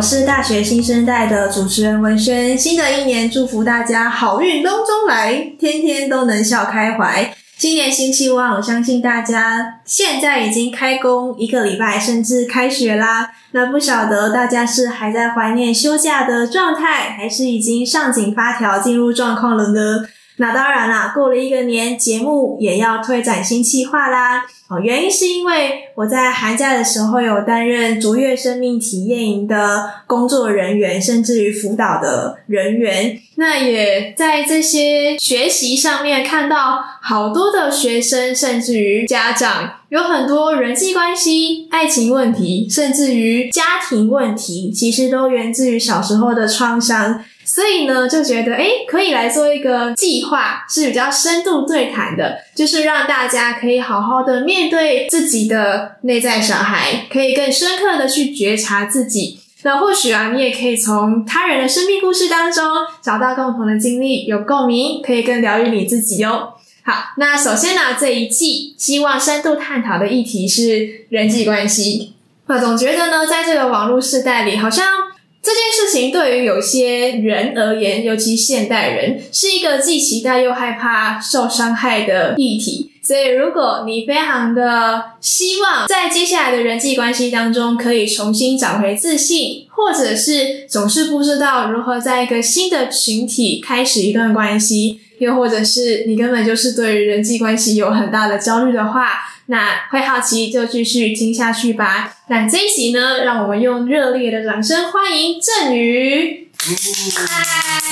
我是大学新生代的主持人文轩。新的一年，祝福大家好运隆中来，天天都能笑开怀。新年新希望，我相信大家现在已经开工一个礼拜，甚至开学啦。那不晓得大家是还在怀念休假的状态，还是已经上紧发条进入状况了呢？那当然啦，过了一个年，节目也要推展新企划啦。哦，原因是因为我在寒假的时候有担任卓越生命体验营的工作人员，甚至于辅导的人员。那也在这些学习上面看到好多的学生，甚至于家长，有很多人际关系、爱情问题，甚至于家庭问题，其实都源自于小时候的创伤。所以呢，就觉得诶，可以来做一个计划，是比较深度对谈的，就是让大家可以好好的面对自己的内在小孩，可以更深刻的去觉察自己。那或许啊，你也可以从他人的生命故事当中找到共同的经历，有共鸣，可以更疗愈你自己哦。好，那首先呢，这一季希望深度探讨的议题是人际关系。我总觉得呢，在这个网络时代里，好像。这件事情对于有些人而言，尤其现代人，是一个既期待又害怕受伤害的议题。所以，如果你非常的希望在接下来的人际关系当中可以重新找回自信，或者是总是不知道如何在一个新的群体开始一段关系，又或者是你根本就是对于人际关系有很大的焦虑的话。那会好奇就继续听下去吧。那这一集呢，让我们用热烈的掌声欢迎振宇。嗨，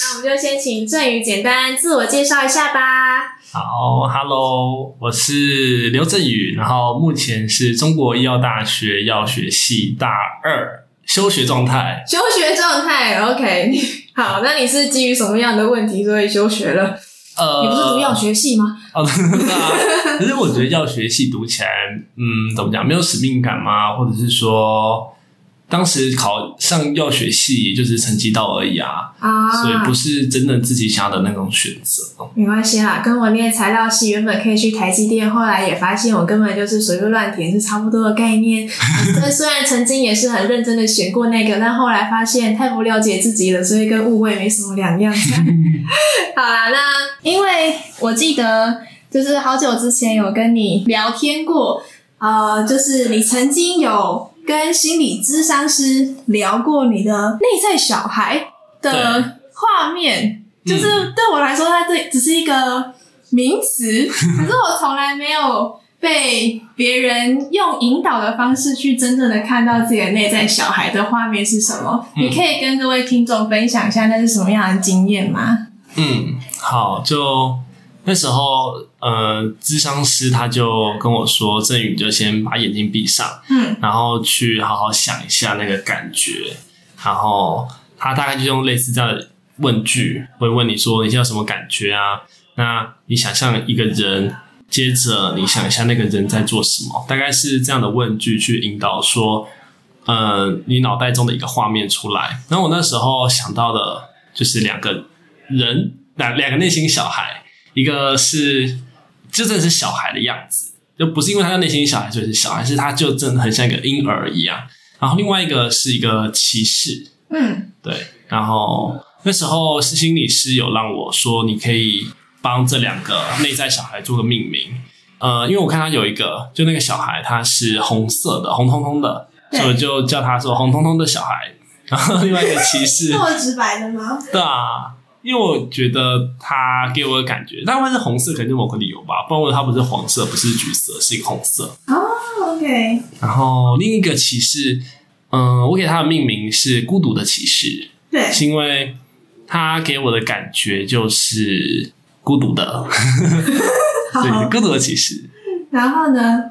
那我们就先请振宇简单自我介绍一下吧。好，Hello，我是刘振宇，然后目前是中国医药大学药学系大二休学状态。休学状态，OK。好，那你是基于什么样的问题所以休学了？呃，你不是读药学系吗？哦，对啊。可是我觉得药学系读起来，嗯，怎么讲，没有使命感吗？或者是说，当时考上药学系也就是成绩到而已啊，啊，所以不是真的自己想要的那种选择。没关系啦，跟我念材料系，原本可以去台积电，后来也发现我根本就是随便乱填，是差不多的概念。但 虽然曾经也是很认真的选过那个，但后来发现太不了解自己了，所以跟误会没什么两样。好啦，那因为我记得就是好久之前有跟你聊天过，呃，就是你曾经有。跟心理咨商师聊过你的内在小孩的画面，就是对我来说，它这只是一个名词，可是我从来没有被别人用引导的方式去真正的看到自己的内在小孩的画面是什么。嗯。你可以跟各位听众分享一下那是什么样的经验吗？嗯，好，就。那时候，呃，咨商师他就跟我说：“振宇，就先把眼睛闭上，嗯，然后去好好想一下那个感觉。然后他大概就用类似这样的问句，会问你说：‘你现在有什么感觉啊？’那你想象一个人，接着你想一下那个人在做什么，大概是这样的问句去引导说，呃，你脑袋中的一个画面出来。然后我那时候想到的就是两个人，两两个内心小孩。”一个是，就真的是小孩的样子，就不是因为他的内心小孩就是小孩，是他就真的很像一个婴儿一样。然后另外一个是一个骑士，嗯，对。然后那时候心理师有让我说，你可以帮这两个内在小孩做个命名。呃，因为我看他有一个，就那个小孩他是红色的，红彤彤的，所以就叫他说红彤彤的小孩。然后另外一个骑士，这么直白的吗？对啊。因为我觉得他给我的感觉，大概是红色，可能就某个理由吧。不然，为什么他不是黄色，不是橘色，是一个红色。哦、oh，OK。然后另一个骑士，嗯，我给它的命名是孤独的骑士。对，是因为它给我的感觉就是孤独的，对，孤独的骑士。然后呢？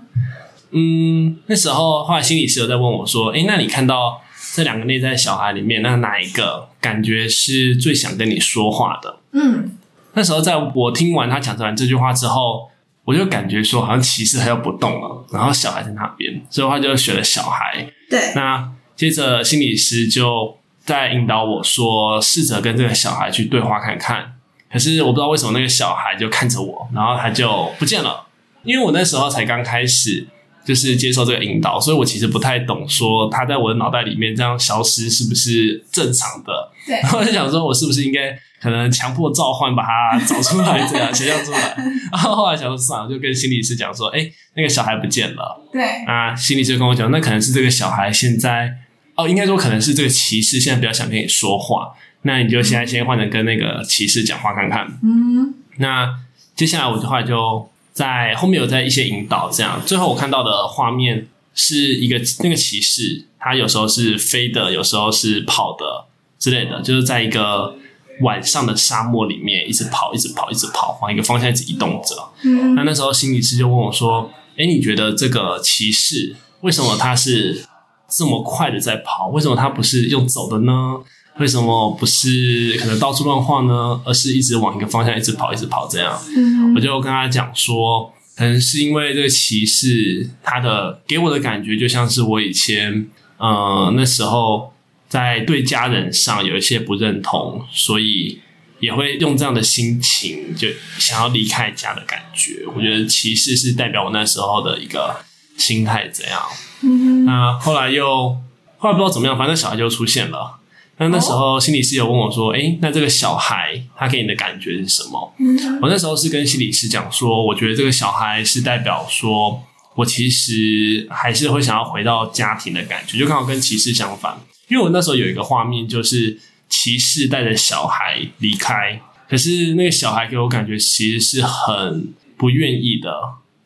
嗯，那时候后来心理师有在问我说：“诶，那你看到？”这两个内在小孩里面，那哪一个感觉是最想跟你说话的？嗯，那时候在我听完他讲完这句话之后，我就感觉说，好像骑士他又不动了，然后小孩在那边，所以他就选了小孩。对，那接着心理师就在引导我说，试着跟这个小孩去对话看看。可是我不知道为什么那个小孩就看着我，然后他就不见了，因为我那时候才刚开始。就是接受这个引导，所以我其实不太懂说他在我的脑袋里面这样消失是不是正常的。对，然 后我就想说，我是不是应该可能强迫召唤把他找出来，这样想象出来。然后后来想说算了，就跟心理师讲说，哎，那个小孩不见了。对啊，心理师跟我讲，那可能是这个小孩现在哦，应该说可能是这个骑士现在比较想跟你说话，那你就现在先换成跟那个骑士讲话看看。嗯，那接下来我的话就。在后面有在一些引导，这样最后我看到的画面是一个那个骑士，他有时候是飞的，有时候是跑的之类的，就是在一个晚上的沙漠里面一直跑，一直跑，一直跑，往一个方向一直移动着。嗯，那那时候心理师就问我说：“诶，你觉得这个骑士为什么他是这么快的在跑？为什么他不是用走的呢？”为什么不是可能到处乱晃呢？而是一直往一个方向一直跑，一直跑这样。嗯，我就跟他讲说，可能是因为这个骑士他的给我的感觉就像是我以前呃那时候在对家人上有一些不认同，所以也会用这样的心情就想要离开家的感觉。我觉得骑士是代表我那时候的一个心态怎样。嗯，那后来又后来不知道怎么样，反正小孩就出现了。那那时候心理师有问我说：“诶，那这个小孩他给你的感觉是什么？”嗯，我那时候是跟心理师讲说：“我觉得这个小孩是代表说，我其实还是会想要回到家庭的感觉，就刚好跟骑士相反。因为我那时候有一个画面，就是骑士带着小孩离开，可是那个小孩给我感觉其实是很不愿意的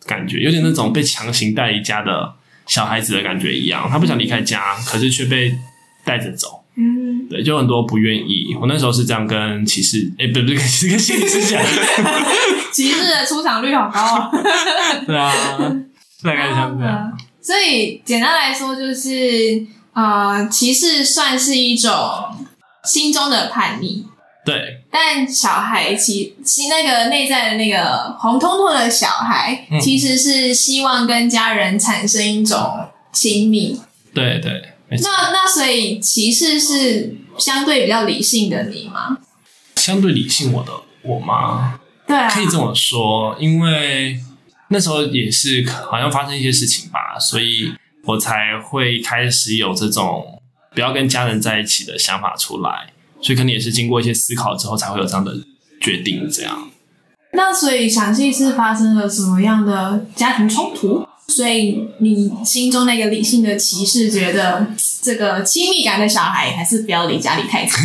感觉，有点那种被强行带离家的小孩子的感觉一样。他不想离开家，可是却被带着走。”嗯，对，就很多不愿意。我那时候是这样跟骑士，哎、欸，不不，跟骑士跟心理师讲，骑士的出场率好高啊。对啊，大概像这样。所以简单来说，就是呃，骑士算是一种心中的叛逆。对，但小孩其其那个内在的那个红彤彤的小孩，嗯、其实是希望跟家人产生一种亲密。对对。那那所以骑士是相对比较理性的你吗？相对理性我的我吗？对啊，可以这么说，因为那时候也是好像发生一些事情吧，所以我才会开始有这种不要跟家人在一起的想法出来，所以可能也是经过一些思考之后才会有这样的决定。这样。那所以详细是发生了什么样的家庭冲突？所以你心中那个理性的骑士觉得，这个亲密感的小孩还是不要离家里太近。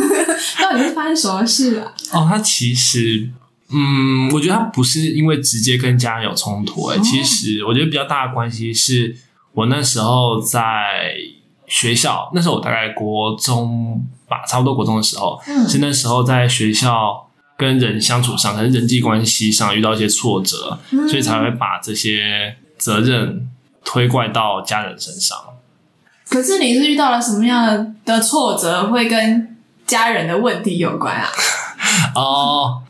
到底是发生什么事啊？哦，他其实，嗯，我觉得他不是因为直接跟家人有冲突，欸，哎，其实我觉得比较大的关系是我那时候在学校，那时候我大概国中吧，差不多国中的时候，嗯，是那时候在学校跟人相处上，可能人际关系上遇到一些挫折，嗯，所以才会把这些。责任推怪到家人身上，可是你是遇到了什么样的挫折，会跟家人的问题有关啊？哦，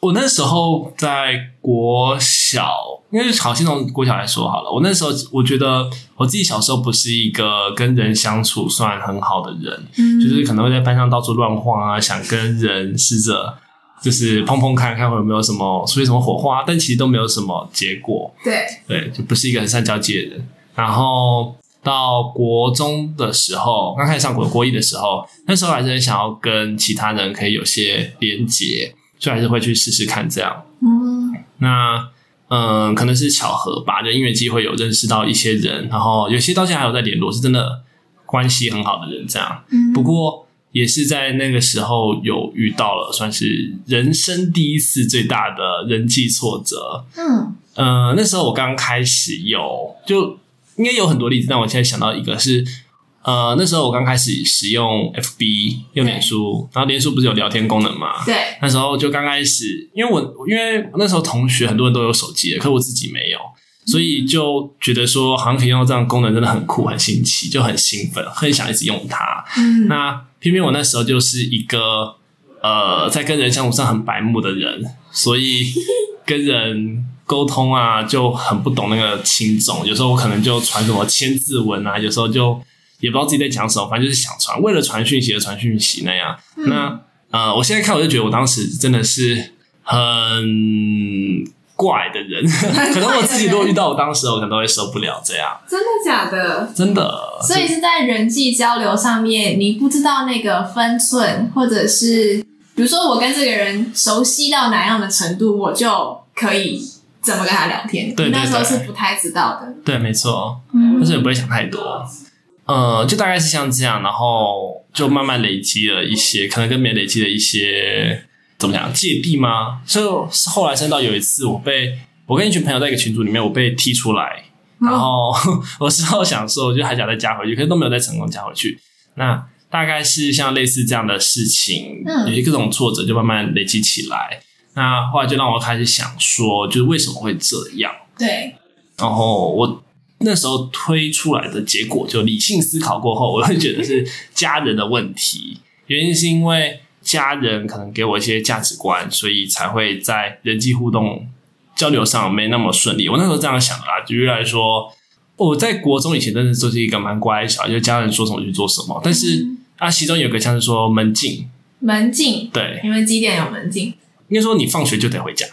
我那时候在国小，因为好，先从国小来说好了。我那时候我觉得我自己小时候不是一个跟人相处算很好的人，嗯，就是可能会在班上到处乱晃啊，想跟人试着。就是碰碰看看会有没有什么出现什么火花，但其实都没有什么结果。对对，就不是一个很善交际的人。然后到国中的时候，刚开始上国国一的时候，那时候还是很想要跟其他人可以有些连结，所以还是会去试试看这样。嗯，那嗯，可能是巧合吧，就因为机会有认识到一些人，然后有些到现在还有在联络，是真的关系很好的人这样。嗯，不过。也是在那个时候有遇到了，算是人生第一次最大的人际挫折。嗯，呃，那时候我刚开始有，就应该有很多例子，但我现在想到一个是，呃，那时候我刚开始使用 FB 用脸书，然后脸书不是有聊天功能嘛？对，那时候就刚开始，因为我因为那时候同学很多人都有手机，可是我自己没有。所以就觉得说，好像可以用到这样的功能，真的很酷、很新奇，就很兴奋，很想一直用它。嗯，那偏偏我那时候就是一个呃，在跟人相处上很白目的人，所以跟人沟通啊就很不懂那个轻重。有时候我可能就传什么千字文啊，有时候就也不知道自己在讲什么，反正就是想传，为了传讯息而传讯息那样。嗯、那呃，我现在看我就觉得，我当时真的是很。怪的人，可能我自己如果遇到我当时，我可能都会受不了这样。真的假的？真的。所以是在人际交流上面，你不知道那个分寸，或者是比如说我跟这个人熟悉到哪样的程度，我就可以怎么跟他聊天。对，对，对，那时候是不太知道的。对，没错。嗯，但是也不会想太多。呃，就大概是像这样，然后就慢慢累积了一些，可能跟别人累积了一些。怎么讲芥蒂吗？所以后来升到有一次，我被我跟一群朋友在一个群组里面，我被踢出来，然后、嗯、我事后想说，我就还想再加回去，可是都没有再成功加回去。那大概是像类似这样的事情，嗯、有些各种挫折就慢慢累积起来。那后来就让我开始想说，就是为什么会这样？对。然后我那时候推出来的结果，就理性思考过后，我会觉得是家人的问题，原因是因为。家人可能给我一些价值观，所以才会在人际互动交流上没那么顺利。我那时候这样想的啦，举例来说，我在国中以前真的就是一个蛮乖的小孩，就家人说什么就做什么。但是啊，其中有个像是说门禁，门禁，对，因为几点有门禁？应该说你放学就得回家。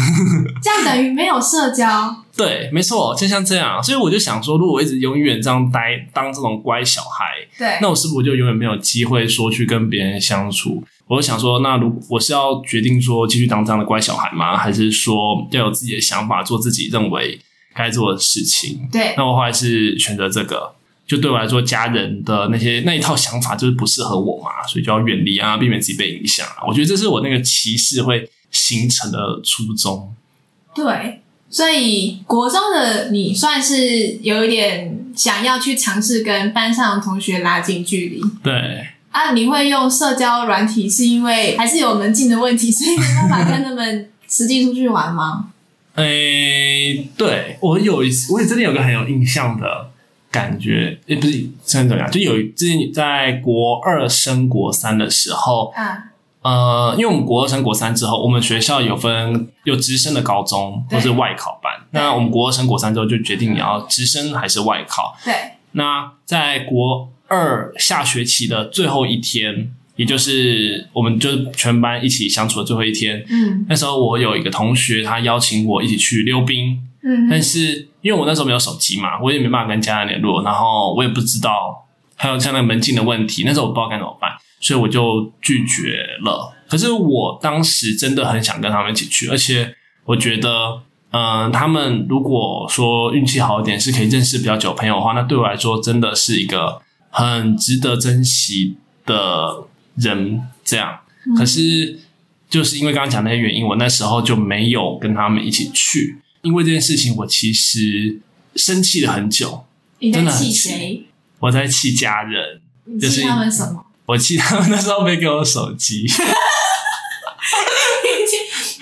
哈，这样等于没有社交。对，没错，就像这样。所以我就想说，如果我一直永远这样待，当这种乖小孩，对，那我是不是就永远没有机会说去跟别人相处？我就想说，那如果我是要决定说继续当这样的乖小孩吗？还是说要有自己的想法，做自己认为该做的事情？对，那我后来是选择这个。就对我来说，家人的那些那一套想法就是不适合我嘛，所以就要远离啊，避免自己被影响啊。我觉得这是我那个歧视会。形成的初衷，对，所以国中的你算是有一点想要去尝试跟班上的同学拉近距离。对啊，你会用社交软体，是因为还是有门禁的问题，所以没办法跟他们实际出去玩吗？诶、欸，对，我有一次，我也真的有个很有印象的感觉，也、欸、不是真的怎么样，就有之前在国二升国三的时候啊。呃，因为我们国二升国三之后，我们学校有分有直升的高中或是外考班。那我们国二升国三之后，就决定你要直升还是外考。对。那在国二下学期的最后一天，也就是我们就全班一起相处的最后一天。嗯。那时候我有一个同学，他邀请我一起去溜冰。嗯。但是因为我那时候没有手机嘛，我也没办法跟家人联络，然后我也不知道还有像那个门禁的问题，那时候我不知道该怎么办。所以我就拒绝了。可是我当时真的很想跟他们一起去，而且我觉得，嗯、呃，他们如果说运气好一点，是可以认识比较久的朋友的话，那对我来说真的是一个很值得珍惜的人。这样，可是就是因为刚刚讲那些原因，我那时候就没有跟他们一起去。因为这件事情，我其实生气了很久。你在气谁？我在气家人。你气他们什么？我记得他们那时候没给我手机。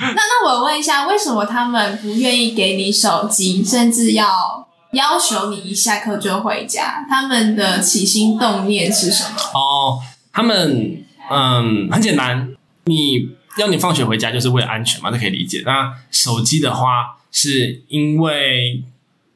那那我问一下，为什么他们不愿意给你手机，甚至要要求你一下课就回家？他们的起心动念是什么？哦，他们嗯，很简单，你要你放学回家就是为了安全嘛，这可以理解。那手机的话，是因为。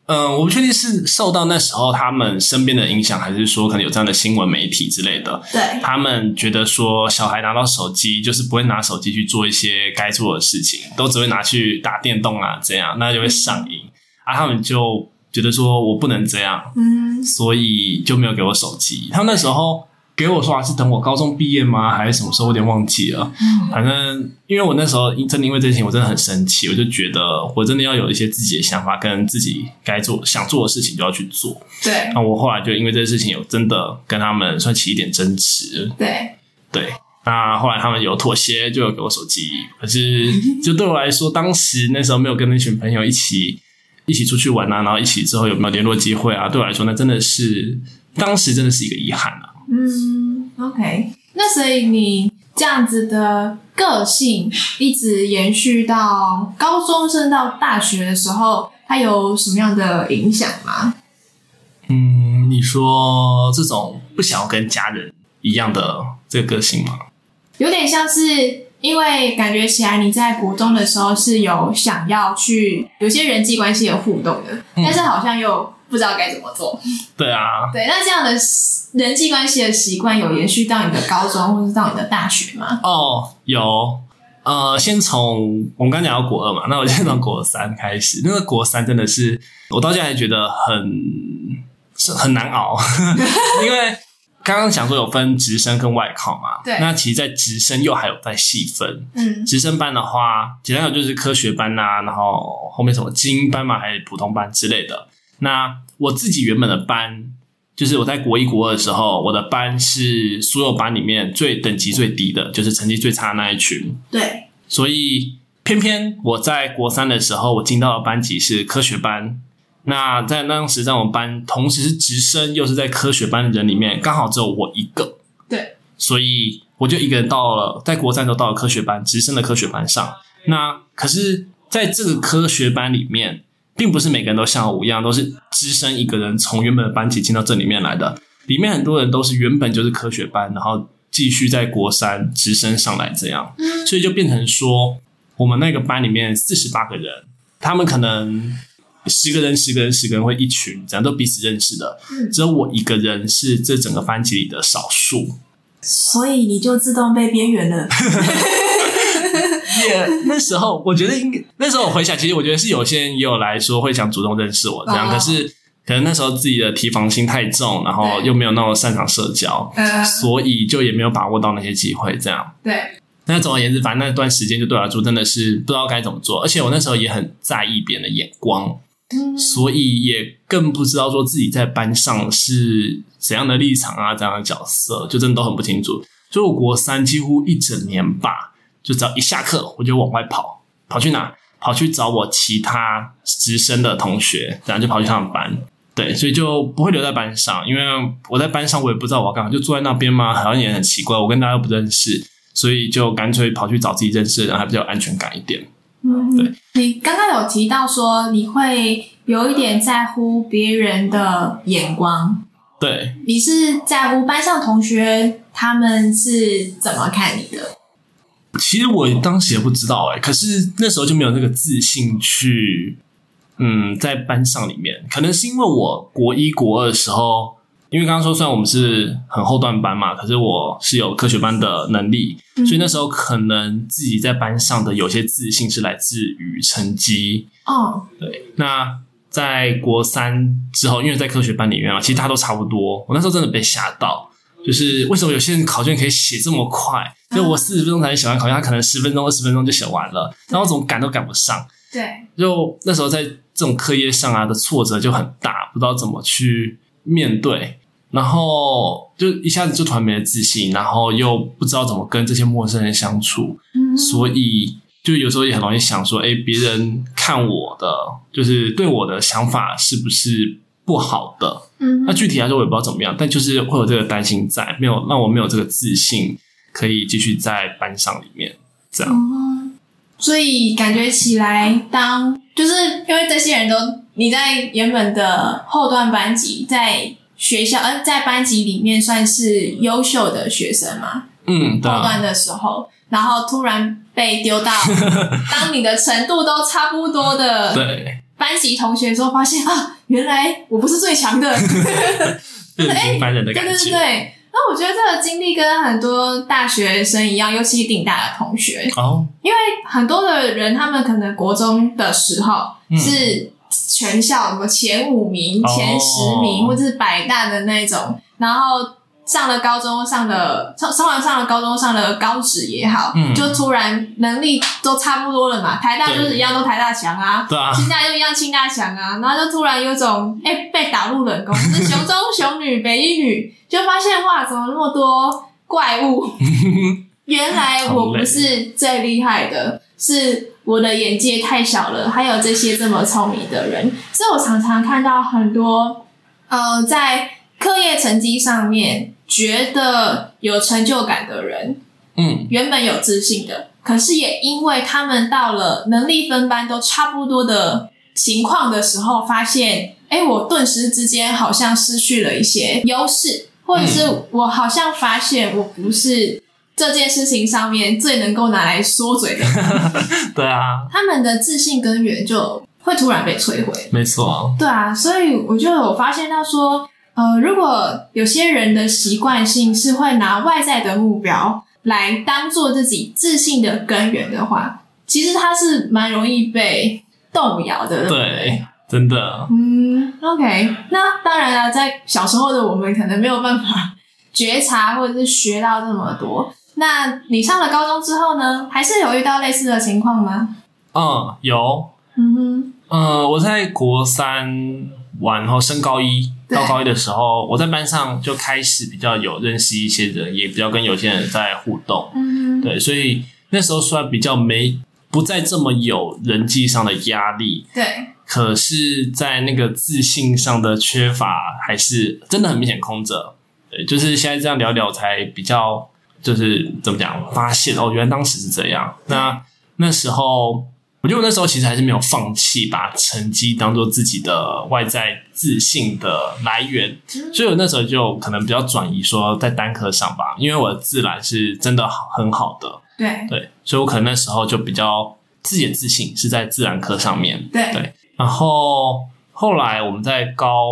嗯，我不确定是受到那时候他们身边的影响，还是说可能有这样的新闻媒体之类的。对，他们觉得说小孩拿到手机就是不会拿手机去做一些该做的事情，都只会拿去打电动啊，这样那就会上瘾。啊，他们就觉得说我不能这样，嗯，所以就没有给我手机。他们那时候。给我说还是等我高中毕业吗？还是什么时候？我有点忘记了。嗯，反正因为我那时候真的因为这件事情，我真的很生气。我就觉得我真的要有一些自己的想法，跟自己该做想做的事情就要去做。对。那我后来就因为这件事情有真的跟他们算起一点争执。对。对。那后来他们有妥协，就有给我手机。可是 就对我来说，当时那时候没有跟那群朋友一起一起出去玩啊，然后一起之后有没有联络机会啊？对我来说，那真的是当时真的是一个遗憾啊。嗯，OK，那所以你这样子的个性一直延续到高中升到大学的时候，它有什么样的影响吗？嗯，你说这种不想要跟家人一样的这个个性吗？有点像是，因为感觉起来你在国中的时候是有想要去有些人际关系有互动的，嗯，但是好像又。不知道该怎么做。对啊，对，那这样的人际关系的习惯有延续到你的高中，或是到你的大学吗？哦，有，呃，先从我们刚讲到国二嘛，那我先从国三开始。那个国三真的是我到现在还觉得很是很难熬，因为刚刚讲说有分直升跟外考嘛。对。那其实，在直升又还有在细分。嗯。直升班的话，简单讲就是科学班呐、啊，然后后面什么精英班嘛，还是普通班之类的。那我自己原本的班，就是我在国一、国二的时候，我的班是所有班里面最等级最低的，就是成绩最差的那一群。对。所以偏偏我在国三的时候，我进到的班级是科学班。那在当时在我们班，同时是直升又是在科学班的人里面，刚好只有我一个。对。所以我就一个人到了，在国三都到了科学班，直升的科学班上。那可是在这个科学班里面。并不是每个人都像我一样，都是只身一个人从原本的班级进到这里面来的。里面很多人都是原本就是科学班，然后继续在国三直升上来这样，所以就变成说，我们那个班里面四十八个人，他们可能十个人、十个人、十个人会一群，这样都彼此认识的，只有我一个人是这整个班级里的少数，所以你就自动被边缘了。也、那时候，我觉得应该那时候我回想，其实我觉得是有些人也有来说会想主动认识我这样，可是可能那时候自己的提防心太重，然后又没有那么擅长社交，所以就也没有把握到那些机会这样。对。那总而言之，反正那段时间就对我来说真的是不知道该怎么做，而且我那时候也很在意别人的眼光，所以也更不知道说自己在班上是怎样的立场啊，怎样的角色，就真的都很不清楚。所以我国三几乎一整年吧。就只要一下课，我就往外跑，跑去哪？跑去找我其他直升的同学，然后就跑去他们班。对，所以就不会留在班上，因为我在班上我也不知道我要干嘛，就坐在那边嘛，好像也很奇怪。我跟大家都不认识，所以就干脆跑去找自己认识的人，还比较有安全感一点。嗯，对。你刚刚有提到说你会有一点在乎别人的眼光，对，你是在乎班上同学他们是怎么看你的？其实我当时也不知道哎、欸，可是那时候就没有那个自信去，嗯，在班上里面，可能是因为我国一国二的时候，因为刚刚说虽然我们是很后段班嘛，可是我是有科学班的能力，嗯、所以那时候可能自己在班上的有些自信是来自于成绩哦。对，那在国三之后，因为在科学班里面啊，其实大家都差不多，我那时候真的被吓到。就是为什么有些人考卷可以写这么快？就我四十分钟才能写完考卷，他可能十分钟、二十分钟就写完了，然后我怎么赶都赶不上。对，就那时候在这种课业上啊的挫折就很大，不知道怎么去面对，然后就一下子就突然没了自信，然后又不知道怎么跟这些陌生人相处，嗯，所以就有时候也很容易想说，哎，别人看我的，就是对我的想法是不是不好的？嗯，那具体来说我也不知道怎么样，但就是会有这个担心在，没有让我没有这个自信，可以继续在班上里面这样。嗯，所以感觉起来当，当就是因为这些人都你在原本的后段班级，在学校呃在班级里面算是优秀的学生嘛，嗯，后段的时候，然后突然被丢到 当你的程度都差不多的对。班级同学说发现啊，原来我不是最强的，哎，平凡人的感觉。对对对，那我觉得这个经历跟很多大学生一样，尤其是顶大的同学哦，因为很多的人他们可能国中的时候是全校什么前五名、前十名，或者是百大的那种，然后。上了高中，上了上上完上了高中，上了高职也好，嗯，就突然能力都差不多了嘛。台大就是一样，都台大强啊，对啊，清大就一样，清大强啊。然后就突然有种哎、欸、被打入冷宫，是雄中雄女北一女，就发现哇，怎么那么多怪物？原来我不是最厉害的，是我的眼界太小了。还有这些这么聪明的人，所以我常常看到很多呃在。课业成绩上面觉得有成就感的人，嗯，原本有自信的，可是也因为他们到了能力分班都差不多的情况的时候，发现，哎，我顿时之间好像失去了一些优势，或者是我好像发现我不是这件事情上面最能够拿来说嘴的。对啊，他们的自信根源就会突然被摧毁。没错，对啊，所以我就有发现到说。呃，如果有些人的习惯性是会拿外在的目标来当做自己自信的根源的话，其实他是蛮容易被动摇的。对，真的。嗯，OK。那当然了，在小时候的我们可能没有办法 觉察或者是学到这么多。那你上了高中之后呢，还是有遇到类似的情况吗？嗯，有。嗯哼。呃，我在国三完后升高一到高一的时候，我在班上就开始比较有认识一些人，也比较跟有些人在互动。嗯，对，所以那时候虽然比较没不再这么有人际上的压力，对，可是在那个自信上的缺乏还是真的很明显空着。对，就是现在这样聊聊才比较，就是怎么讲，发现哦，原来当时是这样。那那时候。我觉得我那时候其实还是没有放弃，把成绩当做自己的外在自信的来源，所以我那时候就可能比较转移说在单科上吧，因为我的自然是真的很好的，对对，所以我可能那时候就比较自己的自信是在自然科上面，对对。然后后来我们在高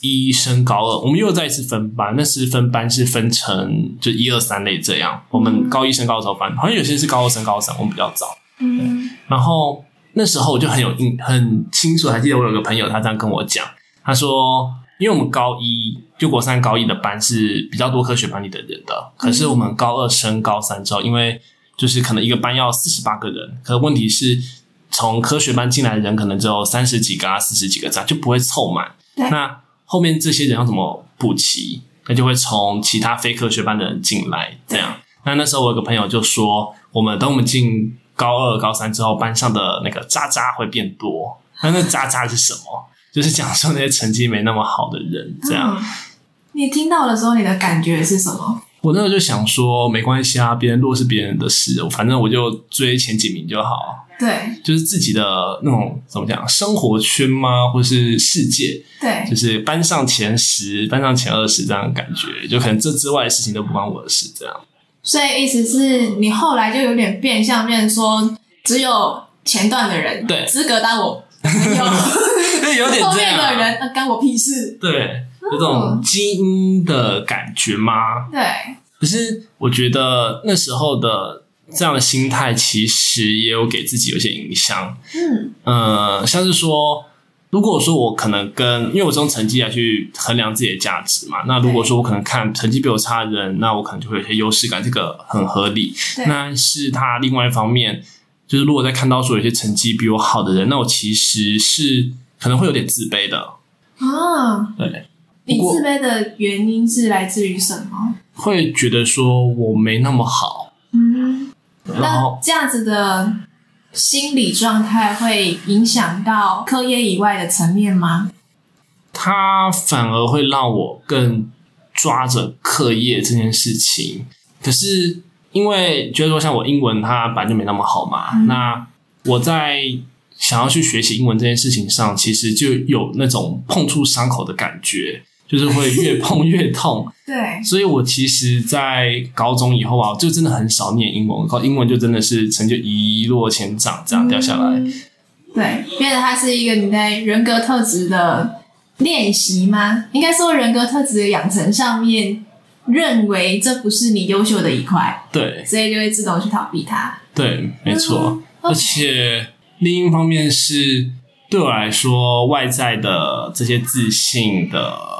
一升高二，我们又再一次分班，那时分班是分成就一二三类这样。我们高一升高二时候分，好像有些是高二升高三，我们比较早。嗯，然后那时候我就很有印很清楚，还记得我有个朋友，他这样跟我讲，他说，因为我们高一就国三高一的班是比较多科学班里的人的，可是我们高二升高三之后，因为就是可能一个班要四十八个人，可是问题是从科学班进来的人可能只有三十几个啊，四十几个这样就不会凑满。那后面这些人要怎么补齐？那就会从其他非科学班的人进来，这样。那那时候我有个朋友就说，我们等我们进。高二、高三之后，班上的那个渣渣会变多。那那渣渣是什么？就是讲说那些成绩没那么好的人，这样。嗯，你听到的时候，你的感觉是什么？我那时候就想说，没关系啊，别人弱是别人的事，反正我就追前几名就好。对，就是自己的那种怎么讲，生活圈吗？或是世界？对，就是班上前十、班上前二十这样的感觉，就可能这之外的事情都不关我的事，这样。所以意思是你后来就有点变相变说，只有前段的人对资格当我朋友，有点这样。后面的人那干我屁事。对，有这种基因的感觉吗？对。可是我觉得那时候的这样的心态，其实也有给自己有些影响。嗯呃，像是说。如果说我可能跟，因为我是用成绩来去衡量自己的价值嘛，那如果说我可能看成绩比我差的人，那我可能就会有些优势感，这个很合理。那是他另外一方面，就是如果在看到说有些成绩比我好的人，那我其实是可能会有点自卑的啊。对，你自卑的原因是来自于什么？会觉得说我没那么好。嗯，然后这样子的。心理状态会影响到课业以外的层面吗？它反而会让我更抓着课业这件事情。可是因为觉得说，像我英文它本来就没那么好嘛，嗯、那我在想要去学习英文这件事情上，其实就有那种碰触伤口的感觉。就是会越 碰越痛，对，所以我其实，在高中以后啊，就真的很少念英文，考英文就真的是成绩一落千丈，这样掉下来。嗯、对，变得它是一个你在人格特质的练习吗？应该说人格特质的养成上面，认为这不是你优秀的一块，对，所以就会自动去逃避它。对，没错，嗯、而且另一方面是对我来说，外在的这些自信的。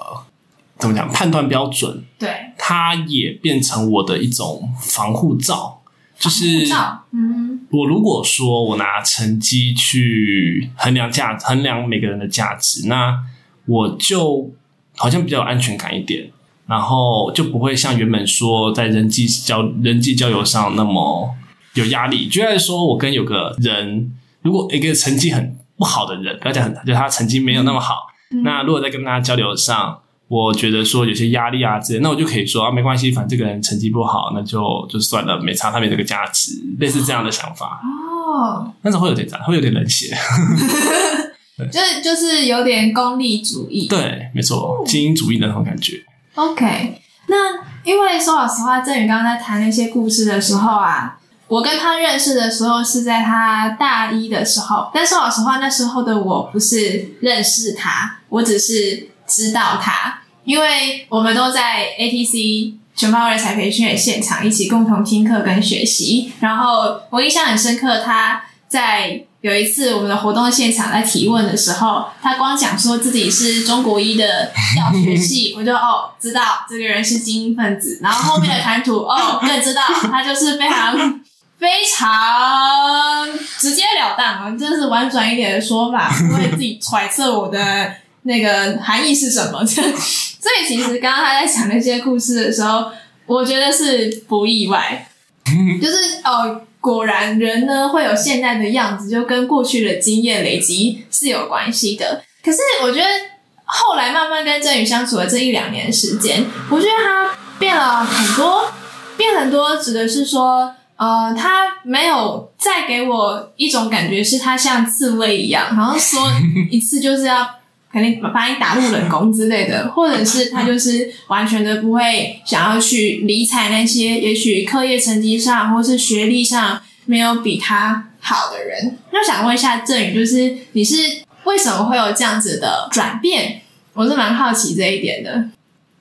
怎么讲？判断标准，对，它也变成我的一种防护罩。就是，嗯，我如果说我拿成绩去衡量价，衡量每个人的价值，那我就好像比较有安全感一点，然后就不会像原本说在人际交人际交流上那么有压力。就在说我跟有个人，如果一个成绩很不好的人，不要讲很，就他成绩没有那么好，嗯，那如果在跟他交流上。我觉得说有些压力啊之类，那我就可以说啊，没关系，反正这个人成绩不好，那就就算了，没差，他没这个价值，类似这样的想法。哦，但是会有点杂，会有点冷血，对就是就是有点功利主义。对，没错，精英主义的那种感觉。OK，那因为说老实话，振宇刚刚在谈那些故事的时候啊，我跟他认识的时候是在他大一的时候，但说老实话，那时候的我不是认识他，我只是。知道他，因为我们都在 ATC 全方人才培训的现场，一起共同听课跟学习。然后我印象很深刻，他在有一次我们的活动现场在提问的时候，他光讲说自己是中国医的药学系，我就哦知道这个人是精英分子。然后后面的谈吐哦更知道他就是非常。非常直截了当啊，真的是婉转一点的说法，不会自己揣测我的那个含义是什么。所以其实刚刚他在讲那些故事的时候，我觉得是不意外，就是哦，果然人呢会有现在的样子，就跟过去的经验累积是有关系的。可是我觉得后来慢慢跟振宇相处的这一两年时间，我觉得他变了很多，变很多指的是说。呃，他没有再给我一种感觉，是他像刺猬一样，好像说一次就是要肯定把你打入冷宫之类的，或者是他就是完全的不会想要去理睬那些也许课业成绩上或是学历上没有比他好的人。那想问一下振宇，就是你是为什么会有这样子的转变？我是蛮好奇这一点的。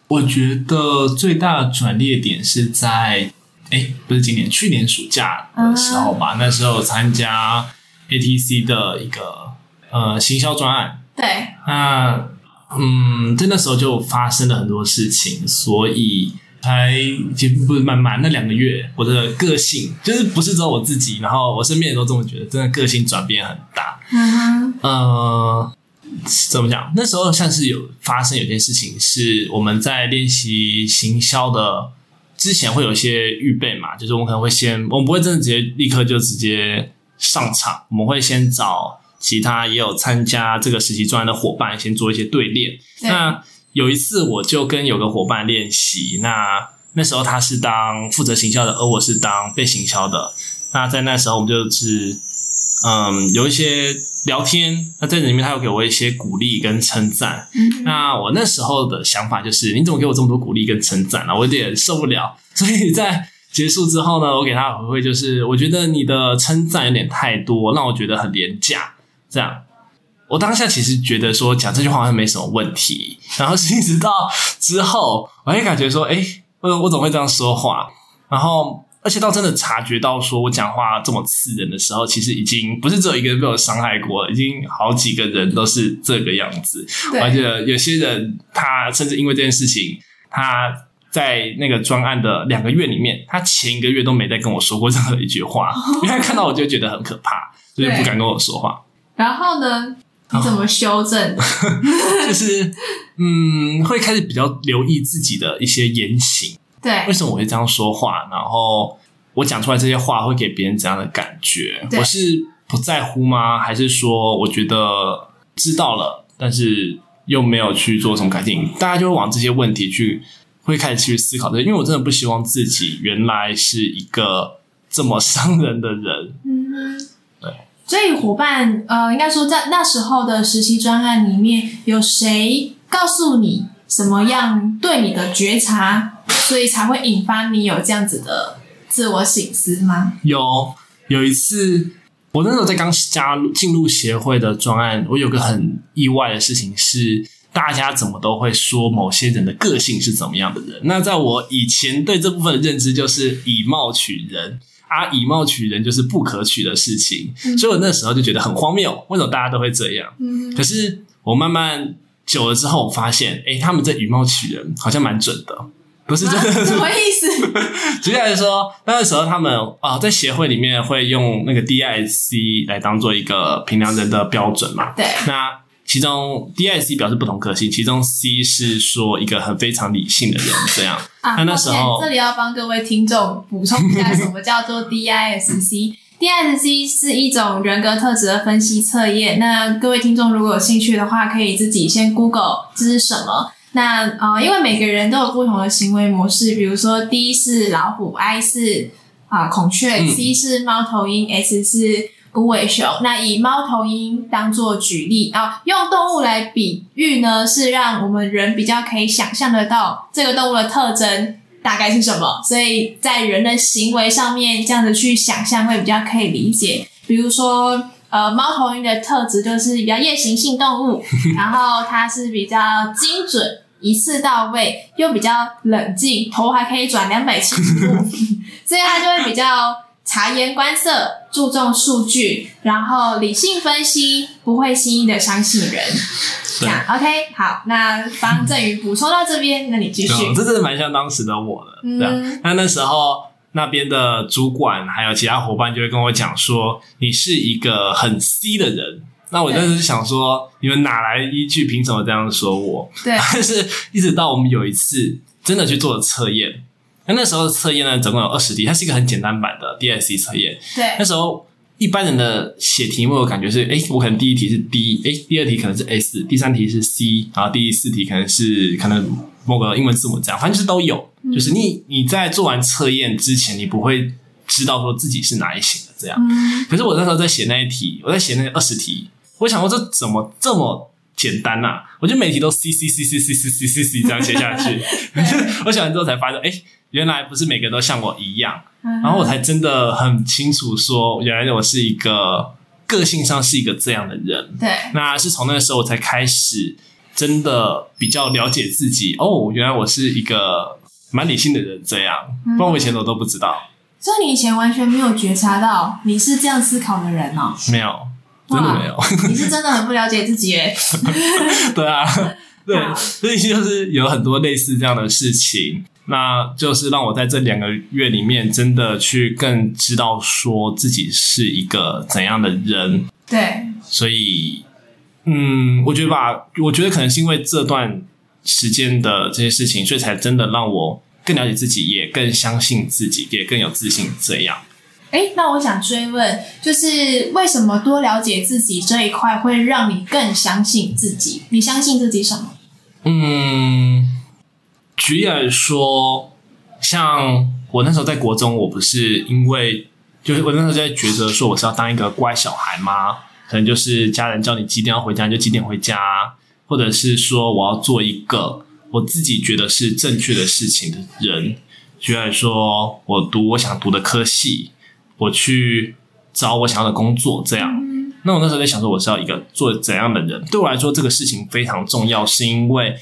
我觉得最大的转捩点是在。哎，不是今年，去年暑假的时候吧。Uh. 那时候参加 ATC 的一个呃行销专案。对。那嗯，在那时候就发生了很多事情，所以才其实不是慢慢那两个月，我的个性就是不是只有我自己，然后我身边也都这么觉得，真的个性转变很大。嗯哼。呃，怎么讲？那时候像是有发生有件事情，是我们在练习行销的。之前会有一些预备嘛，就是我们可能会先，我们不会真的直接立刻就直接上场，我们会先找其他也有参加这个实习专案的伙伴，先做一些对练。那有一次我就跟有个伙伴练习，那那时候他是当负责行销的，而我是当被行销的。那在那时候我们就是，嗯，有一些。聊天，那在里面他有给我一些鼓励跟称赞。嗯，那我那时候的想法就是，你怎么给我这么多鼓励跟称赞啊？我有点受不了。所以在结束之后呢，我给他回馈就是，我觉得你的称赞有点太多，让我觉得很廉价。这样，我当下其实觉得说讲这句话好像没什么问题。然后是一直到之后，我会感觉说，哎，我我怎么会这样说话？然后。而且到真的察觉到说我讲话这么刺人的时候，其实已经不是只有一个人被我伤害过，已经好几个人都是这个样子。而且有些人他甚至因为这件事情，他在那个专案的两个月里面，他前一个月都没再跟我说过任何一句话，因为他看到我就觉得很可怕，所以不敢跟我说话。然后呢，你怎么修正？就是嗯，会开始比较留意自己的一些言行。对，为什么我会这样说话？然后我讲出来这些话会给别人怎样的感觉？我是不在乎吗？还是说我觉得知道了，但是又没有去做什么改进？大家就会往这些问题去，会开始去思考。这，因为我真的不希望自己原来是一个这么伤人的人。嗯。所以伙伴，呃，应该说在那时候的实习专案里面，有谁告诉你什么样对你的觉察？所以才会引发你有这样子的自我省思吗？有，有一次，我那时候在刚加入进入协会的专案，我有个很意外的事情是，大家怎么都会说某些人的个性是怎么样的人。那在我以前对这部分的认知就是以貌取人啊，以貌取人就是不可取的事情，嗯，所以我那时候就觉得很荒谬，为什么大家都会这样？嗯，可是我慢慢久了之后，我发现，诶，他们这以貌取人好像蛮准的。不是真的，什么意思？接下来说，那个时候他们啊，在协会里面会用那个 DISC 来当做一个评量人的标准嘛？对。那其中 DISC 表示不同个性，其中 C 是说一个很非常理性的人，这样。啊，那那时候这里要帮各位听众补充一下，什么叫做 DISC？DISC 是一种人格特质的分析测验。那各位听众如果有兴趣的话，可以自己先 Google 这是什么。那呃，因为每个人都有不同的行为模式，比如说 D 是老虎，I 是啊、呃、孔雀、嗯、，C 是猫头鹰，S 是无尾熊。那以猫头鹰当做举例啊、呃，用动物来比喻呢，是让我们人比较可以想象得到这个动物的特征大概是什么。所以在人的行为上面，这样子去想象会比较可以理解。比如说，呃，猫头鹰的特质就是比较夜行性动物，然后它是比较精准。一次到位，又比较冷静，头还可以转两百七十度，所以它就会比较察言观色，注重数据，然后理性分析，不会轻易的相信人。这样 OK，好，那方振宇补充到这边，那你继续。这真的蛮像当时的我的，嗯。那那时候那边的主管还有其他伙伴就会跟我讲说，你是一个很 C 的人。那我当时想说，你们哪来依据，凭什么这样说我？对。但是一直到我们有一次真的去做了测验，那那时候的测验呢，总共有二十题，它是一个很简单版的 DSE 测验。对。那时候。一般人的写题目，我感觉是，诶，我可能第一题是 D，诶，第二题可能是 S，第三题是 C，然后第四题可能是可能某个英文字母这样，反正就是都有。嗯、就是你你在做完测验之前，你不会知道说自己是哪一型的这样。嗯、可是我那时候在写那一题，我在写那二十题，我想说这怎么这么简单呐、啊？我就每题都 C C C C C C C C C 这样写下去。我写完之后才发现，诶，原来不是每个人都像我一样。然后我才真的很清楚说，原来我是一个个性上是一个这样的人。对，那是从那个时候我才开始真的比较了解自己。哦，原来我是一个蛮理性的人，这样，不然我以前我都不知道。所以你以前完全没有觉察到你是这样思考的人哦？没有，真的没有。你是真的很不了解自己耶。对啊，对，所以就是有很多类似这样的事情。那就是让我在这两个月里面，真的去更知道说自己是一个怎样的人。对，所以，嗯，我觉得吧，我觉得可能是因为这段时间的这些事情，所以才真的让我更了解自己，也更相信自己，也更有自信。这样。哎，那我想追问，就是为什么多了解自己这一块会让你更相信自己？你相信自己什么？嗯。举例来说，像我那时候在国中，我不是因为就是我那时候在抉择说我是要当一个乖小孩吗？可能就是家人叫你几点要回家，你就几点回家，或者是说我要做一个我自己觉得是正确的事情的人。举例来说，我读我想读的科系，我去找我想要的工作，这样。那我那时候在想说，我是要一个做怎样的人？对我来说，这个事情非常重要，是因为。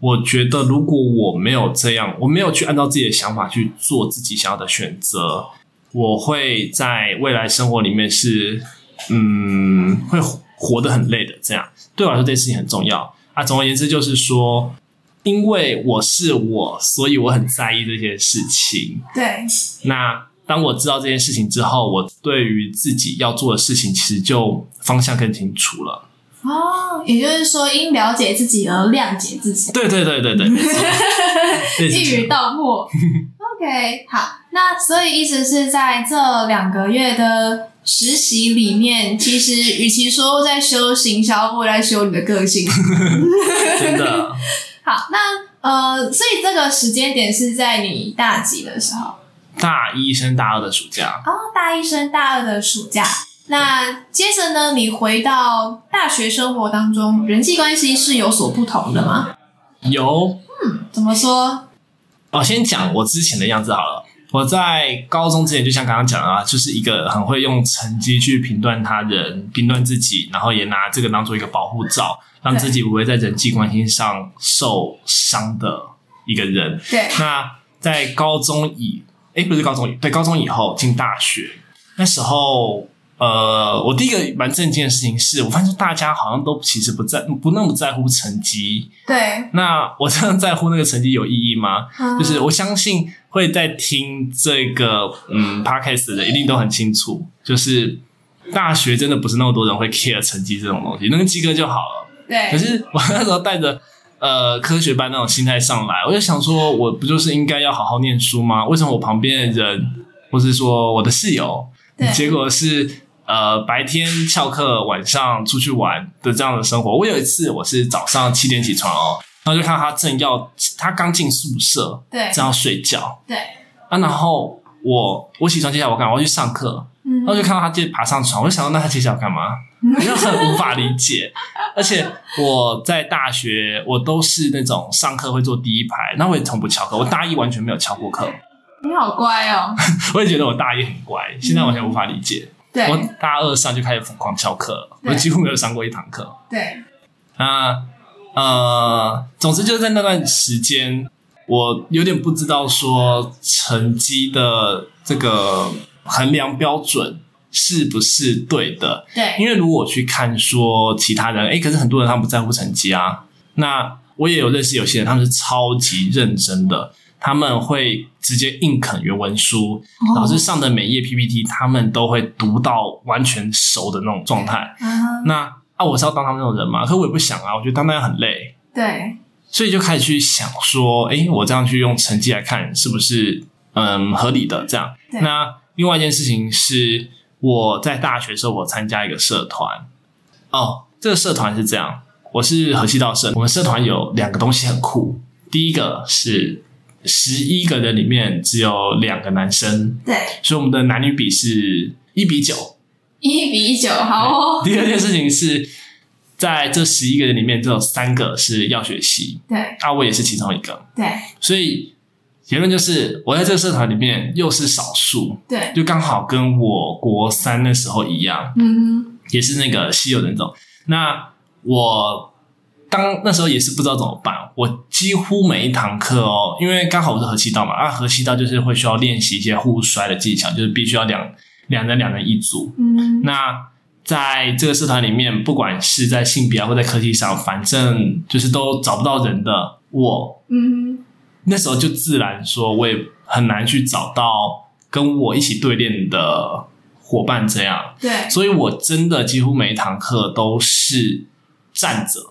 我觉得，如果我没有这样，我没有去按照自己的想法去做自己想要的选择，我会在未来生活里面是，嗯，会活得很累的。这样对我来说，这件事情很重要啊。总而言之，就是说，因为我是我，所以我很在意这些事情。对。那当我知道这件事情之后，我对于自己要做的事情，其实就方向更清楚了。哦，也就是说，因了解自己而谅解自己。对对对对对，一语道破。OK，好，那所以意思是在这两个月的实习里面，其实与其说在修行销，不如在修你的个性。真的。好，那呃，所以这个时间点是在你大几的时候？大一升大二的暑假。哦，大一升大二的暑假。那接着呢？你回到大学生活当中，人际关系是有所不同的吗？有，嗯，怎么说？哦，先讲我之前的样子好了。我在高中之前，就像刚刚讲的啊，就是一个很会用成绩去评断他人、评断自己，然后也拿这个当做一个保护罩，让自己不会在人际关系上受伤的一个人。对。那在高中以，诶，不是高中以，对，高中以后进大学，那时候。呃，我第一个蛮震惊的事情是，我发现大家好像都其实不在不那么在乎成绩。对。那我这样在乎那个成绩有意义吗？嗯。就是我相信会在听这个嗯 podcast 的人一定都很清楚，就是大学真的不是那么多人会 care 成绩这种东西，能及格就好了。对。可是我那时候带着呃科学班那种心态上来，我就想说，我不就是应该要好好念书吗？为什么我旁边的人，或是说我的室友，结果是。呃，白天翘课，晚上出去玩的这样的生活。我有一次，我是早上七点起床哦，然后就看到他正要，他刚进宿舍，对，正要睡觉，对啊，然后我我起床接下来我干嘛？我要去上课，嗯，然后就看到他接爬上床，我就想到那他接下来干嘛？我就很无法理解。而且我在大学，我都是那种上课会坐第一排，那我也从不翘课，我大一完全没有翘过课。你好乖哦，我也觉得我大一很乖，现在完全无法理解。对，我大二上就开始疯狂翘课，我几乎没有上过一堂课。对，啊，呃，总之就是在那段时间，我有点不知道说成绩的这个衡量标准是不是对的。对，因为如果我去看说其他人，诶，可是很多人他们不在乎成绩啊。那我也有认识有些人，他们是超级认真的。他们会直接硬啃原文书，哦、老师上的每页 PPT，他们都会读到完全熟的那种状态。嗯、那啊，我是要当他们那种人吗？可我也不想啊，我觉得当那样很累。对，所以就开始去想说，诶，我这样去用成绩来看，是不是嗯合理的？这样。那另外一件事情是，我在大学的时候，我参加一个社团。哦，这个社团是这样，我是河西道社，我们社团有两个东西很酷，第一个是。十一个人里面只有两个男生，对，所以我们的男女比是一比九，一比九，好哦。第二件事情是在这十一个人里面，只有三个是药学系，对，啊，我也是其中一个，对，所以结论就是我在这个社团里面又是少数，对，就刚好跟我国三那时候一样，嗯哼，也是那个稀有人种。那我。当那时候也是不知道怎么办，我几乎每一堂课哦，因为刚好我是合气道嘛，啊，合气道就是会需要练习一些互摔的技巧，就是必须要两两人两人一组。嗯，那在这个社团里面，不管是在性别啊，或在科技上，反正就是都找不到人的我，嗯，那时候就自然说，我也很难去找到跟我一起对练的伙伴，这样，对，所以我真的几乎每一堂课都是站着。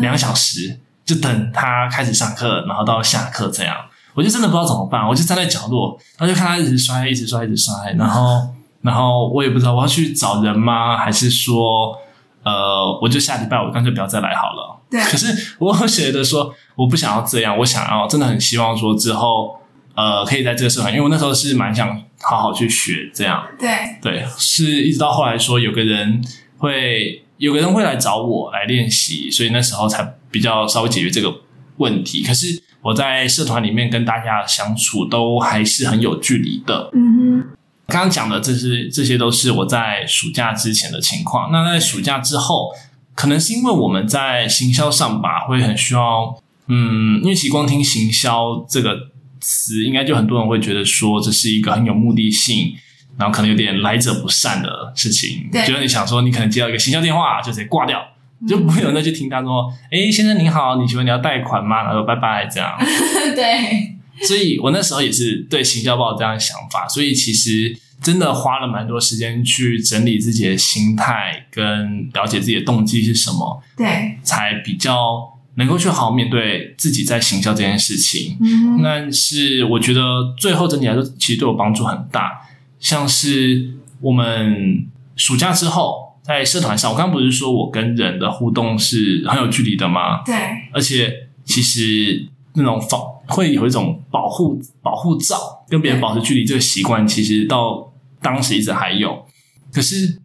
两个小时就等他开始上课，然后到下课这样，我就真的不知道怎么办，我就站在角落，然后就看他一直摔，一直摔，一直摔，然后，然后我也不知道我要去找人吗？还是说，呃，我就下礼拜我干脆不要再来好了。对。可是我觉得说，我不想要这样，我想要真的很希望说之后，呃，可以在这个社团，因为我那时候是蛮想好好去学这样。对。对，是一直到后来说有个人会。有个人会来找我来练习，所以那时候才比较稍微解决这个问题。可是我在社团里面跟大家相处都还是很有距离的。嗯哼，刚刚讲的这些这些都是我在暑假之前的情况。那在暑假之后，可能是因为我们在行销上吧，会很需要，嗯，因为其实光听行销这个词，应该就很多人会觉得说这是一个很有目的性。然后可能有点来者不善的事情，对就是你想说，你可能接到一个行销电话，就直接挂掉，嗯、就不会有人再去听他说：“哎，先生您好，你请问你要贷款吗？”然后拜拜这样。对，所以我那时候也是对行销抱这样的想法，所以其实真的花了蛮多时间去整理自己的心态，跟了解自己的动机是什么，对，才比较能够去好好面对自己在行销这件事情。嗯，但是我觉得最后整体来说，其实对我帮助很大。像是我们暑假之后在社团上，我刚刚不是说我跟人的互动是很有距离的吗？对，而且其实那种防会有一种保护保护罩，跟别人保持距离这个习惯，其实到当时一直还有。可是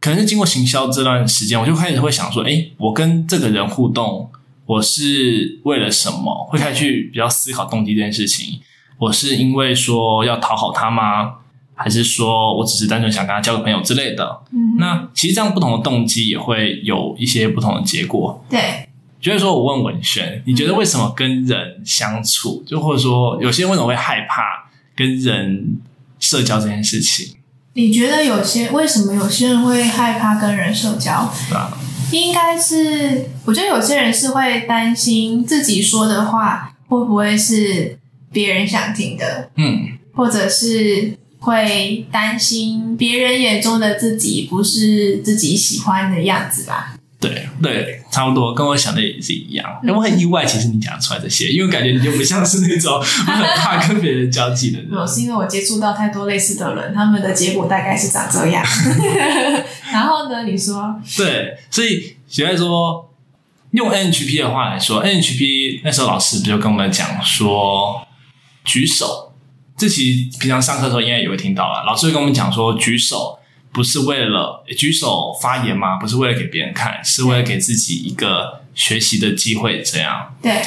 可能是经过行销这段时间，我就开始会想说，诶，我跟这个人互动，我是为了什么？会开始去比较思考动机这件事情。我是因为说要讨好他吗？还是说我只是单纯想跟他交个朋友之类的？嗯，那其实这样不同的动机也会有一些不同的结果。对，就是说我问文轩，你觉得为什么跟人相处，就或者说有些人为什么会害怕跟人社交这件事情？你觉得有些为什么有些人会害怕跟人社交？对啊，应该是我觉得有些人是会担心自己说的话会不会是别人想听的，嗯，或者是。会担心别人眼中的自己不是自己喜欢的样子吧？对对，差不多，跟我想的也是一样。嗯、我很意外，其实你讲出来这些，因为感觉你就不像是那种我很怕跟别人交际的人。我是因为我接触到太多类似的人，他们的结果大概是长这样。然后呢，你说对，所以现在说用 NHP 的话来说，NHP 那时候老师不就跟我们讲说举手。这其实平常上课的时候应该也会听到了，老师会跟我们讲说，举手不是为了举手发言吗？不是为了给别人看，是为了给自己一个学习的机会。这样对？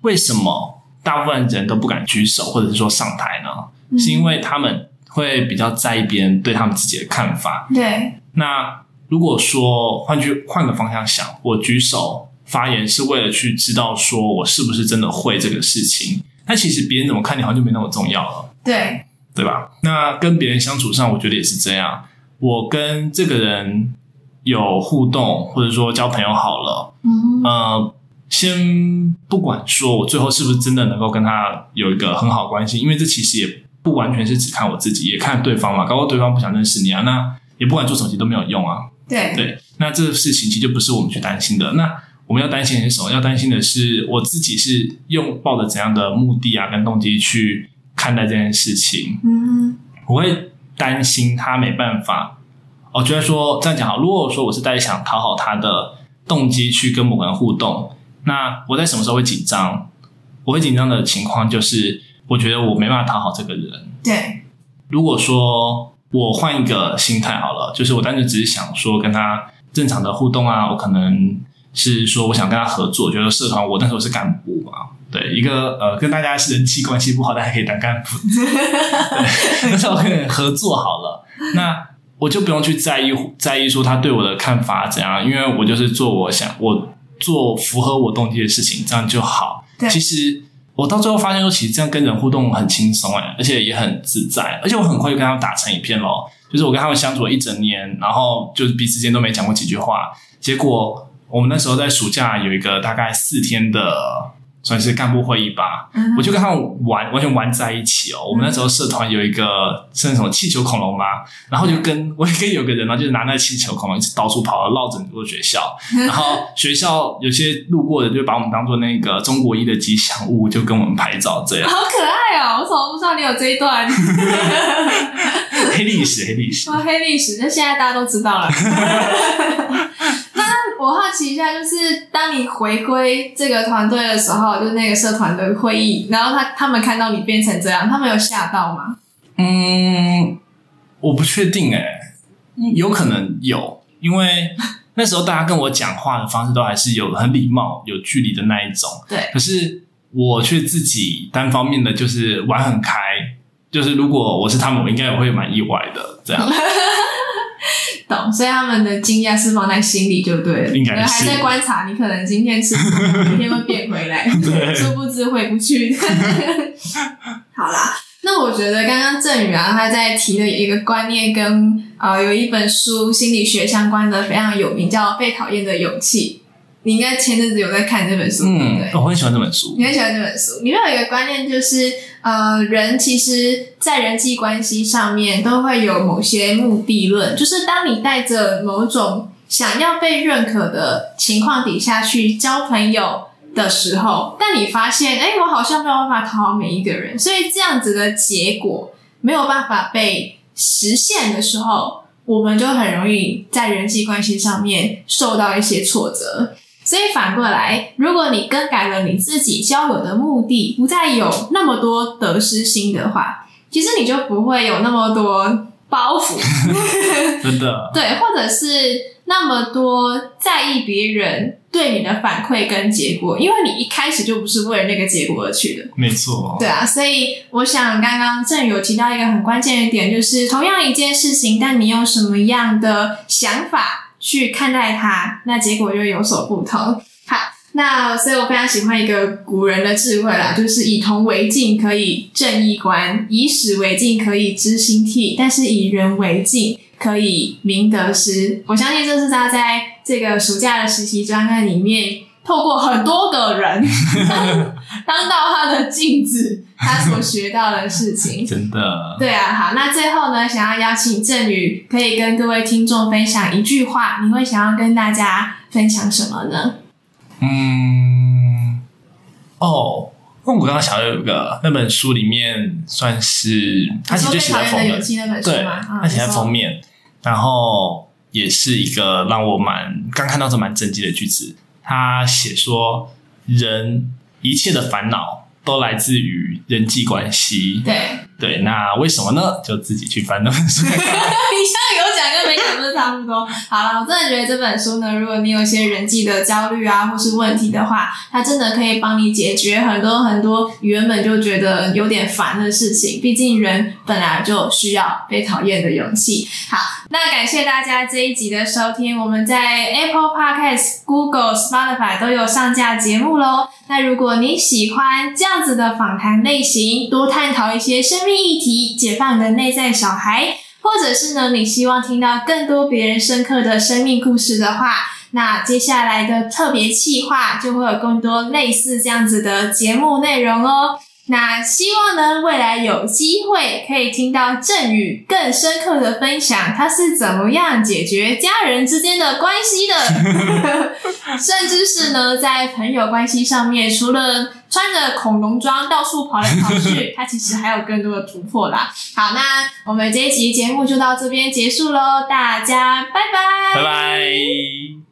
为什么大部分人都不敢举手，或者是说上台呢？嗯、是因为他们会比较在意别人对他们自己的看法。对。那如果说换句换个方向想，我举手发言是为了去知道说我是不是真的会这个事情。但其实别人怎么看你好像就没那么重要了，对对吧？那跟别人相处上，我觉得也是这样。我跟这个人有互动，或者说交朋友好了，嗯，呃，先不管说我最后是不是真的能够跟他有一个很好关系，因为这其实也不完全是只看我自己，也看对方嘛。搞不好对方不想认识你啊，那也不管做什么其实都没有用啊。对对，那这个事情其实就不是我们去担心的。那我们要担心的是什么？要担心的是我自己是用抱着怎样的目的啊跟动机去看待这件事情。嗯，我会担心他没办法。我觉得说这样讲好，如果说我是带着想讨好他的动机去跟某个人互动，那我在什么时候会紧张？我会紧张的情况就是，我觉得我没办法讨好这个人。对，如果说我换一个心态好了，就是我单纯只是想说跟他正常的互动啊，我可能是说我想跟他合作，觉得社团我那时候是干部嘛，对，一个呃跟大家是人际关系不好，但还可以当干部，对，那时候跟人合作好了，那。我就不用去在意在意说他对我的看法怎样，因为我就是做我想我做符合我动机的事情，这样就好。其实我到最后发现说，其实这样跟人互动很轻松哎，而且也很自在，而且我很快就跟他们打成一片咯。就是我跟他们相处了一整年，然后就是彼此间都没讲过几句话，结果我们那时候在暑假有一个大概四天的。算是干部会议吧，嗯、我就跟他们玩，完全玩在一起哦。嗯、我们那时候社团有一个是那种气球恐龙嘛，然后就跟、嗯、我也跟有个人呢，就是拿那个气球恐龙一直到处跑，绕整个学校。然后学校有些路过的就把我们当做那个中国一的吉祥物，就跟我们拍照这样。好可爱哦！我怎么不知道你有这一段？黑历史，黑历史。哇，黑历史！那现在大家都知道了。我好奇一下，就是当你回归这个团队的时候，就是那个社团的会议，然后他他们看到你变成这样，他们有吓到吗？嗯，我不确定诶，有可能有，因为那时候大家跟我讲话的方式都还是有很礼貌、有距离的那一种。对，可是我却自己单方面的就是玩很开，就是如果我是他们，我应该也会蛮意外的这样。懂，所以他们的惊讶是放在心里就对了，应该还在观察你，可能今天吃，明天会变回来，殊不知回不去。好啦，那我觉得刚刚郑宇啊，他在提的一个观念跟呃有一本书心理学相关的非常有名，叫《被讨厌的勇气》。你应该前阵子有在看这本书，嗯，对，我很喜欢这本书。你很喜欢这本书，里面有一个观念就是，呃，人其实，在人际关系上面都会有某些目的论，就是当你带着某种想要被认可的情况底下去交朋友的时候，但你发现，哎，我好像没有办法讨好每一个人，所以这样子的结果没有办法被实现的时候，我们就很容易在人际关系上面受到一些挫折。所以反过来，如果你更改了你自己交友的目的，不再有那么多得失心的话，其实你就不会有那么多包袱。真的。对，或者是那么多在意别人对你的反馈跟结果，因为你一开始就不是为了那个结果而去的。没错。对啊，所以我想刚刚郑宇有提到一个很关键的点，就是同样一件事情，但你用什么样的想法去看待它，那结果就有所不同。好，那所以我非常喜欢一个古人的智慧啦，就是以铜为镜可以正衣冠，以史为镜可以知兴替，但是以人为镜可以明得失。我相信这是他在这个暑假的实习专案里面。透过很多个人 当到他的镜子，他所学到的事情，真的对啊。好，那最后呢，想要邀请振宇，可以跟各位听众分享一句话，你会想要跟大家分享什么呢？嗯，哦，那我刚刚想到有一个那本书里面算是他其实就写在封面，对，他写在封面，然后也是一个让我蛮刚看到是蛮震惊的句子。他写说，人一切的烦恼都来自于人际关系。对对，那为什么呢？就自己去翻那本书。你 现在有讲跟没每个人都差不多。好了，我真的觉得这本书呢，如果你有一些人际的焦虑啊，或是问题的话，它真的可以帮你解决很多很多原本就觉得有点烦的事情。毕竟人本来就需要被讨厌的勇气。好，那感谢大家这一集的收听，我们在 Apple Podcast、Google、Spotify 都有上架节目喽。那如果你喜欢这样子的访谈类型，多探讨一些生命议题，解放你的内在小孩。或者是呢，你希望听到更多别人深刻的生命故事的话，那接下来的特别企划就会有更多类似这样子的节目内容哦。那希望呢，未来有机会可以听到振宇更深刻的分享，他是怎么样解决家人之间的关系的，甚至是呢，在朋友关系上面，除了穿着恐龙装到处跑来跑去，他其实还有更多的突破啦。好，那我们这一集节目就到这边结束喽，大家拜拜，拜拜。